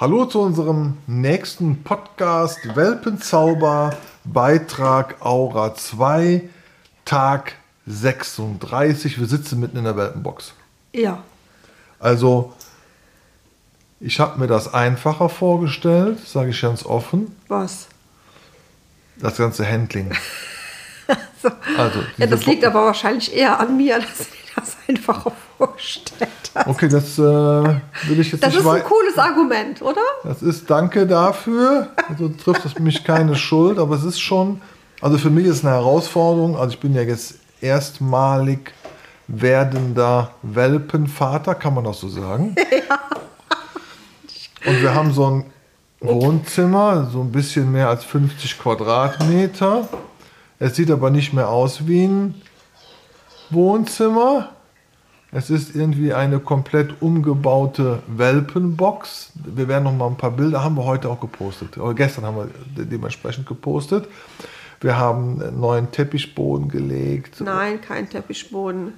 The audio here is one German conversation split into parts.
Hallo zu unserem nächsten Podcast Welpenzauber, Beitrag Aura 2, Tag 36. Wir sitzen mitten in der Welpenbox. Ja. Also, ich habe mir das einfacher vorgestellt, sage ich ganz offen, Was? das ganze Handling. So. Also, Ja, das liegt Bo- aber wahrscheinlich eher an mir, dass das einfacher vorgestellt habe. Okay, das äh, will ich jetzt Das nicht ist ein cooles Argument, oder? Das ist danke dafür. Also trifft es mich keine Schuld, aber es ist schon, also für mich ist es eine Herausforderung. Also ich bin ja jetzt erstmalig werdender Welpenvater, kann man das so sagen? Und wir haben so ein Wohnzimmer, so ein bisschen mehr als 50 Quadratmeter. Es sieht aber nicht mehr aus wie ein Wohnzimmer. Es ist irgendwie eine komplett umgebaute Welpenbox. Wir werden noch mal ein paar Bilder, haben wir heute auch gepostet. Oder gestern haben wir de- dementsprechend gepostet. Wir haben einen neuen Teppichboden gelegt. Nein, kein Teppichboden.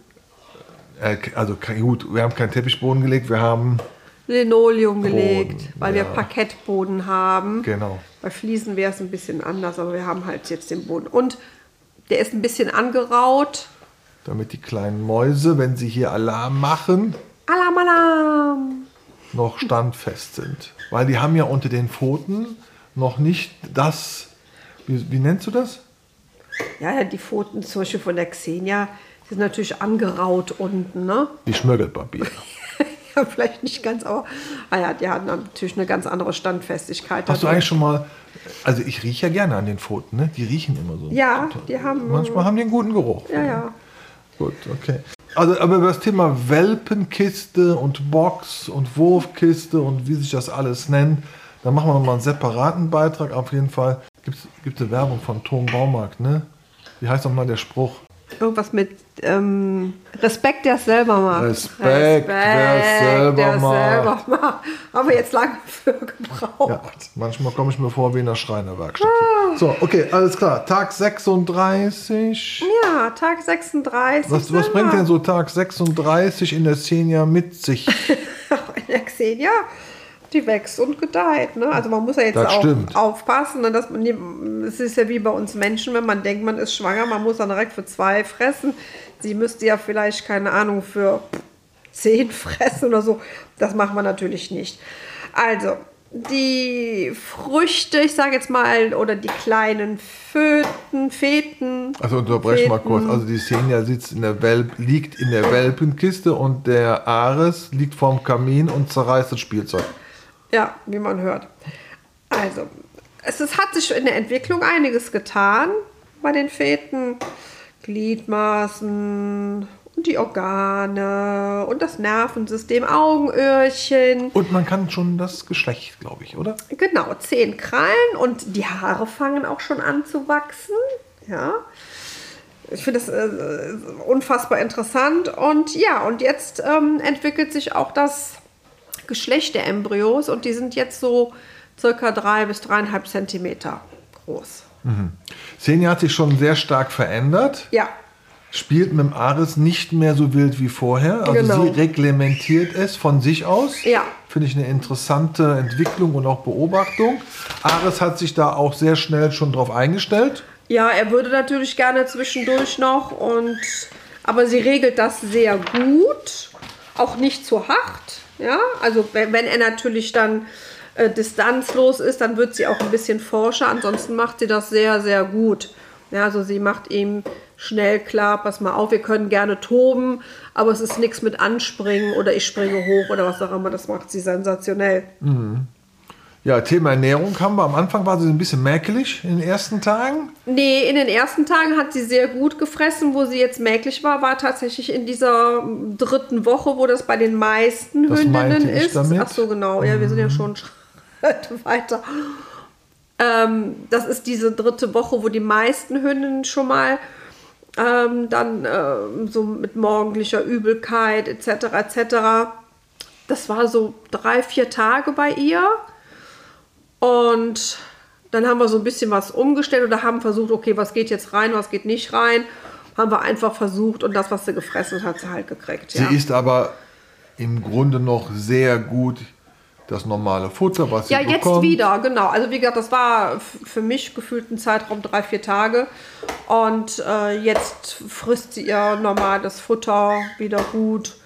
Äh, also gut, wir haben keinen Teppichboden gelegt, wir haben Linoleum gelegt, Boden, weil wir ja. Parkettboden haben. genau. Bei Fliesen wäre es ein bisschen anders, aber wir haben halt jetzt den Boden. Und der ist ein bisschen angeraut. Damit die kleinen Mäuse, wenn sie hier Alarm machen, Alarm, Alarm! noch standfest sind. Weil die haben ja unter den Pfoten noch nicht das, wie, wie nennst du das? Ja, die Pfoten zum Beispiel von der Xenia die sind natürlich angeraut unten, ne? Wie Schmirgelpapier. Ja, vielleicht nicht ganz, aber ah ja, die hatten natürlich eine ganz andere Standfestigkeit. Hast du eigentlich schon mal, also ich rieche ja gerne an den Pfoten, ne? Die riechen immer so. Ja, die haben. Manchmal haben die einen guten Geruch. Ja, ja. Gut, okay. Also, aber über das Thema Welpenkiste und Box und Wurfkiste und wie sich das alles nennt, da machen wir nochmal einen separaten Beitrag. Auf jeden Fall gibt es eine Werbung von Tom Baumarkt, ne? Wie heißt nochmal der Spruch? Irgendwas mit ähm, Respekt, der es selber macht. Respekt, es selber der es macht. selber macht. Haben wir jetzt lange für gebraucht. Ja, manchmal komme ich mir vor wie in der Schreinerwerkstatt. So, okay, alles klar. Tag 36. Ja, Tag 36. Was, was bringt denn so Tag 36 in der Xenia mit sich? in der Xenia, die wächst und gedeiht. Ne? Also man muss ja jetzt Das auch stimmt. aufpassen. Ne? Dass man, es ist ja wie bei uns Menschen, wenn man denkt, man ist schwanger, man muss dann direkt für zwei fressen. Sie müsste ja vielleicht, keine Ahnung, für zehn fressen oder so. Das machen wir natürlich nicht. Also, die Früchte, ich sage jetzt mal, oder die kleinen Föten, Feten. Also unterbrechen mal kurz. Also die Xenia sitzt in der Welp, liegt in der Welpenkiste und der Ares liegt vorm Kamin und zerreißt das Spielzeug. Ja, wie man hört. Also, es ist, hat sich in der Entwicklung einiges getan bei den Feten. Gliedmaßen und die Organe und das Nervensystem, Augenöhrchen. Und man kann schon das Geschlecht, glaube ich, oder? Genau, zehn Krallen und die Haare fangen auch schon an zu wachsen. Ja. Ich finde das äh, unfassbar interessant. Und ja, und jetzt ähm, entwickelt sich auch das Geschlecht der Embryos und die sind jetzt so circa drei bis dreieinhalb Zentimeter groß. Xenia hat sich schon sehr stark verändert. Ja, Spielt mit dem Ares nicht mehr so wild wie vorher. Also Genau. sie reglementiert es von sich aus. Ja. Finde ich eine interessante Entwicklung und auch Beobachtung. Ares hat sich da auch sehr schnell schon drauf eingestellt. Ja, er würde natürlich gerne zwischendurch noch und aber sie regelt das sehr gut, auch nicht zu hart. Ja, also wenn, wenn er natürlich dann äh, distanzlos ist, dann wird sie auch ein bisschen forscher. Ansonsten macht sie das sehr, sehr gut. Ja, also sie macht ihm schnell klar, pass mal auf, wir können gerne toben, aber es ist nichts mit anspringen oder ich springe hoch oder was auch immer. Das macht sie sensationell. Ja, Thema Ernährung haben wir. Am Anfang war sie ein bisschen mäkelig in den ersten Tagen. Nee, in den ersten Tagen hat sie sehr gut gefressen. Wo sie jetzt mäglich war, war tatsächlich in dieser dritten Woche, wo das bei den meisten Das Hündinnen ist. damit. Ach so, genau. Ja, wir sind ja schon Schritte weiter. Ähm, das ist diese dritte Woche, wo die meisten Hündinnen schon mal ähm, dann ähm, so mit morgendlicher Übelkeit etc. etc. Das war so drei, vier Tage bei ihr. Und dann haben wir so ein bisschen was umgestellt oder haben versucht, okay, was geht jetzt rein, was geht nicht rein. Haben wir einfach versucht und das, was sie gefressen hat, hat sie halt gekriegt. Ja. Sie ist aber im Grunde noch sehr gut das normale Futter, was sie Ja, jetzt bekommt. wieder, genau. Also wie gesagt, das war für mich gefühlt ein Zeitraum drei, vier Tage. Und äh, jetzt frisst sie ihr normales Futter wieder gut.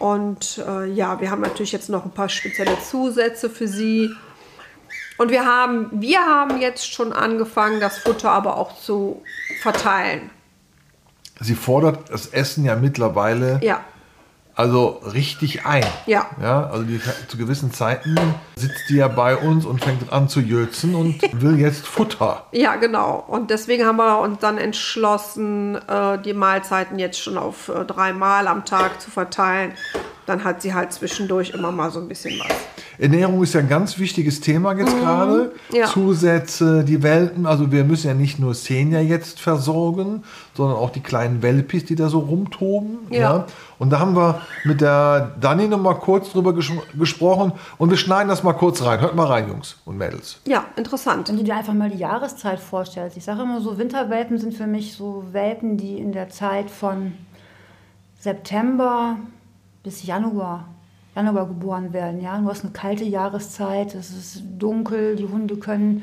Und äh, ja, wir haben natürlich jetzt noch ein paar spezielle Zusätze für sie. Und wir haben, wir haben jetzt schon angefangen, das Futter aber auch zu verteilen. Sie fordert das Essen ja mittlerweile Ja, also richtig ein. Ja. ja also die, zu gewissen Zeiten sitzt die ja bei uns und fängt an zu jötzen und will jetzt Futter. ja, genau. Und deswegen haben wir uns dann entschlossen, äh, die Mahlzeiten jetzt schon auf äh, dreimal am Tag zu verteilen. Dann hat sie halt zwischendurch immer mal so ein bisschen was. Ernährung ist ja ein ganz wichtiges Thema jetzt gerade. Mhm. Ja. Zusätze, die Welpen, also wir müssen ja nicht nur Senior jetzt versorgen, sondern auch die kleinen Welpis, die da so rumtoben. Ja. Und da haben wir mit der Dani noch mal kurz drüber ges gesprochen und wir schneiden das mal kurz rein. Hört mal rein, Jungs und Mädels. Ja, interessant. Wenn du dir einfach mal die Jahreszeit vorstellst, ich sage immer so, Winterwelpen sind für mich so Welpen, die in der Zeit von September bis Januar, Januar geboren werden. Ja? Du hast eine kalte Jahreszeit, es ist dunkel, die Hunde können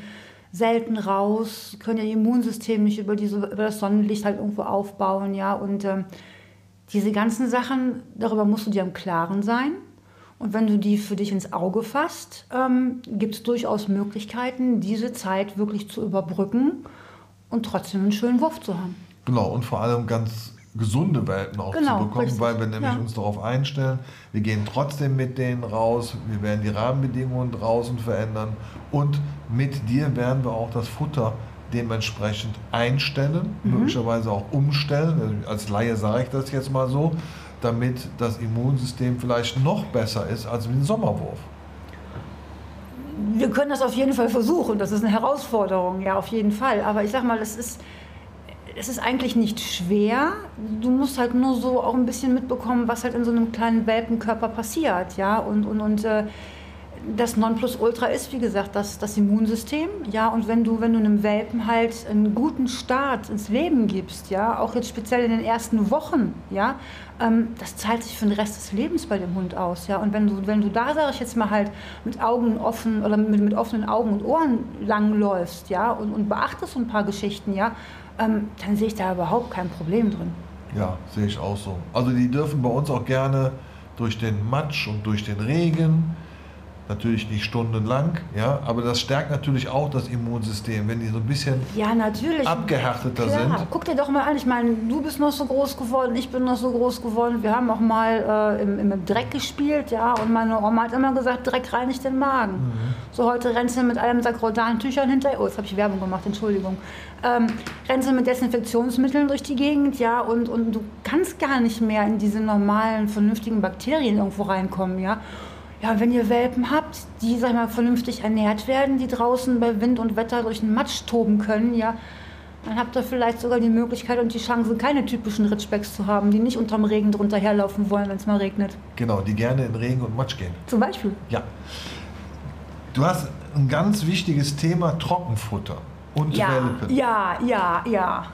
selten raus, können ihr Immunsystem nicht über, diese, über das Sonnenlicht halt irgendwo aufbauen. Ja? Und ähm, diese ganzen Sachen, darüber musst du dir im Klaren sein. Und wenn du die für dich ins Auge fasst, ähm, gibt es durchaus Möglichkeiten, diese Zeit wirklich zu überbrücken und trotzdem einen schönen Wurf zu haben. Genau, und vor allem ganz gesunde Welpen auch Genau, zu bekommen, richtig. weil wir nämlich Ja. uns darauf einstellen, wir gehen trotzdem mit denen raus, wir werden die Rahmenbedingungen draußen verändern und mit dir werden wir auch das Futter dementsprechend einstellen, Mhm. möglicherweise auch umstellen. Als Laie sage ich das jetzt mal so, damit das Immunsystem vielleicht noch besser ist als mit dem Sommerwurf. Wir können das auf jeden Fall versuchen. Das ist eine Herausforderung, ja, auf jeden Fall. Aber ich sag mal, es ist, es ist eigentlich nicht schwer. Du musst halt nur so auch ein bisschen mitbekommen, was halt in so einem kleinen Welpenkörper passiert, ja. Und, und, und äh, das Nonplusultra ist, wie gesagt, das, das Immunsystem, ja. Und wenn du, wenn du einem Welpen halt einen guten Start ins Leben gibst, ja, auch jetzt speziell in den ersten Wochen, ja, ähm, das zahlt sich für den Rest des Lebens bei dem Hund aus, ja. Und wenn du, wenn du da, sage ich jetzt mal halt, mit Augen offen oder mit, mit offenen Augen und Ohren langläufst, ja, und, und beachtest so ein paar Geschichten, ja, ähm, dann sehe ich da überhaupt kein Problem drin. Ja, sehe ich auch so. Also die dürfen bei uns auch gerne durch den Matsch und durch den Regen, natürlich nicht stundenlang, ja, aber das stärkt natürlich auch das Immunsystem, wenn die so ein bisschen Ja, natürlich. abgehärteter Klar, sind. guck dir doch mal an. Ich meine, du bist noch so groß geworden, ich bin noch so groß geworden. Wir haben auch mal äh, im, im Dreck gespielt, ja. Und meine Oma hat immer gesagt, Dreck reinigt den Magen. Mhm. So heute rennst du mit einem Sack Rodan-Tüchern hinterher. Oh, jetzt habe ich Werbung gemacht, Entschuldigung. Ähm, rennst du mit Desinfektionsmitteln durch die Gegend, ja. Und, und du kannst gar nicht mehr in diese normalen, vernünftigen Bakterien irgendwo reinkommen, ja. Ja, wenn ihr Welpen habt, die, sag ich mal, vernünftig ernährt werden, die draußen bei Wind und Wetter durch den Matsch toben können, ja, dann habt ihr vielleicht sogar die Möglichkeit und die Chance, keine typischen Ritschbecks zu haben, die nicht unterm Regen drunter herlaufen wollen, wenn es mal regnet. Genau, die gerne in Regen und Matsch gehen. Zum Beispiel. Ja. Du hast ein ganz wichtiges Thema Trockenfutter und Ja, Welpen. ja, ja, ja.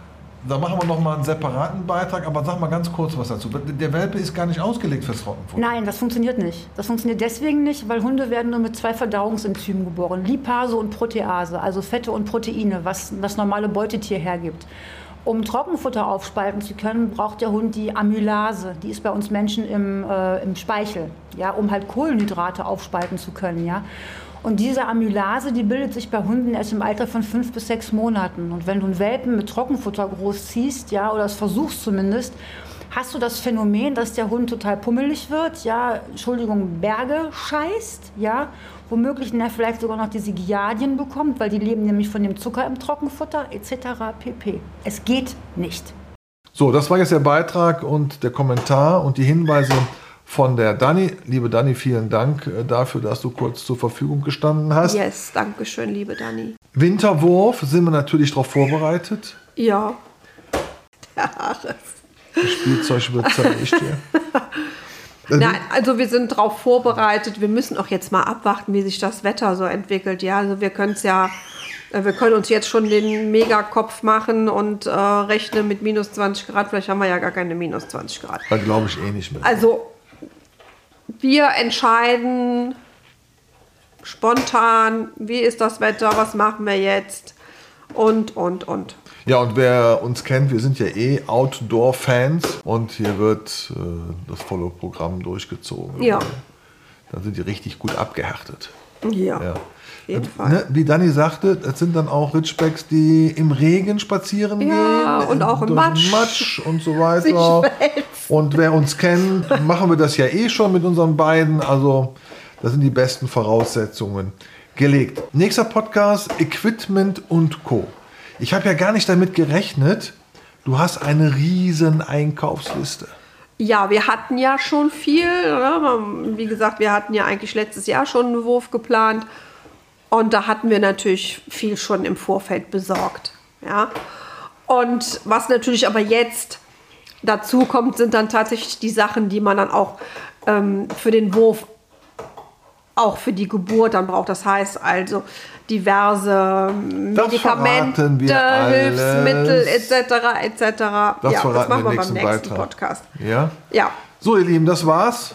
Da machen wir noch mal einen separaten Beitrag, aber sag mal ganz kurz was dazu. Der Welpe ist gar nicht ausgelegt fürs Trockenfutter. Nein, das funktioniert nicht. Das funktioniert deswegen nicht, weil Hunde werden nur mit zwei Verdauungsenzymen geboren. Lipase und Protease, also Fette und Proteine, was das normale Beutetier hergibt. Um Trockenfutter aufspalten zu können, braucht der Hund die Amylase. Die ist bei uns Menschen im, äh, im Speichel, ja, um halt Kohlenhydrate aufspalten zu können. Ja. Und diese Amylase, die bildet sich bei Hunden erst im Alter von fünf bis sechs Monaten. Und wenn du einen Welpen mit Trockenfutter großziehst, ja, oder es versuchst zumindest, hast du das Phänomen, dass der Hund total pummelig wird, ja, Entschuldigung, Berge scheißt, ja, womöglich na, vielleicht sogar noch diese Giardien bekommt, weil die leben nämlich von dem Zucker im Trockenfutter etc. pp. Es geht nicht. So, das war jetzt der Beitrag und der Kommentar und die Hinweise von der Dani. Liebe Dani, vielen Dank äh, dafür, dass du kurz zur Verfügung gestanden hast. Yes, danke schön, liebe Dani. Winterwurf sind wir natürlich darauf vorbereitet. Ja. Der Haares. Das Spielzeug wird zerlegt hier. Nein, also wir sind darauf vorbereitet. Wir müssen auch jetzt mal abwarten, wie sich das Wetter so entwickelt. Ja, also wir können es ja, äh, wir können uns jetzt schon den Megakopf machen und äh, rechnen mit minus 20 Grad. Vielleicht haben wir ja gar keine minus 20 Grad. Da glaube ich eh nicht mehr. Also wir entscheiden spontan, wie ist das Wetter, was machen wir jetzt und, und, und. Ja, und wer uns kennt, wir sind ja eh Outdoor-Fans und hier wird äh, das volle Programm durchgezogen. Ja. Da sind die richtig gut abgehärtet. Ja, Ja. Äh. Ne, wie Dani sagte, das sind dann auch Ridgebacks, die im Regen spazieren Ja, gehen. und auch im Matsch. Matsch und so weiter. Und wer uns kennt, machen wir das ja eh schon mit unseren beiden. Also, das sind die besten Voraussetzungen gelegt. Nächster Podcast: Equipment und Co. Ich habe ja gar nicht damit gerechnet. Du hast eine riesen Einkaufsliste. Ja, wir hatten ja schon viel. Ne? Wie gesagt, wir hatten ja eigentlich letztes Jahr schon einen Wurf geplant. Und da hatten wir natürlich viel schon im Vorfeld besorgt. Ja? Und was natürlich aber jetzt dazu kommt, sind dann tatsächlich die Sachen, die man dann auch ähm, für den Wurf, auch für die Geburt dann braucht. Das heißt also diverse Medikamente, wir alles. Hilfsmittel etc. etc. Das ja, das machen wir wir im beim nächsten nächsten Beitrag. Podcast. Ja? Ja, So, ihr Lieben, das war's.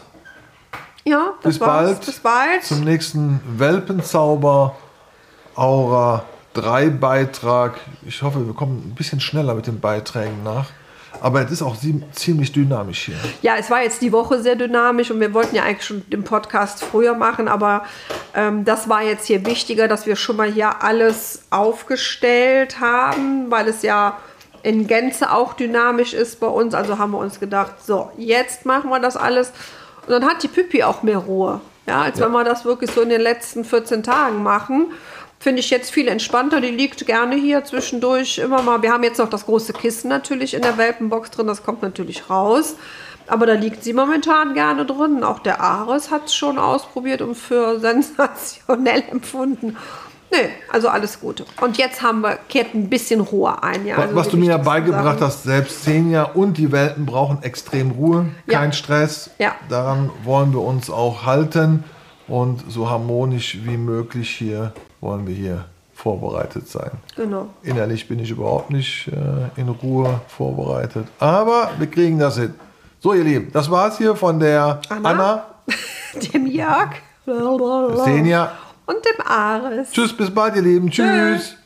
ja, das Bis war's. bald. Bis bald. Zum nächsten Welpenzauber Aura 3 Beitrag. Ich hoffe, wir kommen ein bisschen schneller mit den Beiträgen nach. Aber es ist auch ziemlich dynamisch hier. Ja, es war jetzt die Woche sehr dynamisch und wir wollten ja eigentlich schon den Podcast früher machen, aber ähm, das war jetzt hier wichtiger, dass wir schon mal hier alles aufgestellt haben, weil es ja in Gänze auch dynamisch ist bei uns. Also haben wir uns gedacht, so, jetzt machen wir das alles. Und dann hat die Püppi auch mehr Ruhe. Ja, als wenn wir das wirklich so in den letzten 14 Tagen machen. Finde ich jetzt viel entspannter. Die liegt gerne hier zwischendurch immer mal. Wir haben jetzt noch das große Kissen natürlich in der Welpenbox drin. Das kommt natürlich raus. Aber da liegt sie momentan gerne drin. Auch der Ares hat es schon ausprobiert und für sensationell empfunden. Nee, also alles gut. Und jetzt haben wir, kehrt ein bisschen Ruhe ein. Ja, also Was du mir ja beigebracht hast, selbst Xenia und die Welpen brauchen extrem Ruhe, Ja. kein Stress. Ja. Daran wollen wir uns auch halten. Und so harmonisch wie möglich hier wollen wir hier vorbereitet sein. Genau. Innerlich bin ich überhaupt nicht äh, in Ruhe vorbereitet. Aber wir kriegen das hin. So, ihr Lieben, das war's hier von der Anna. Anna. Dem Jörg Xenia. und dem Ares. Tschüss, bis bald, ihr Lieben. Tschüss.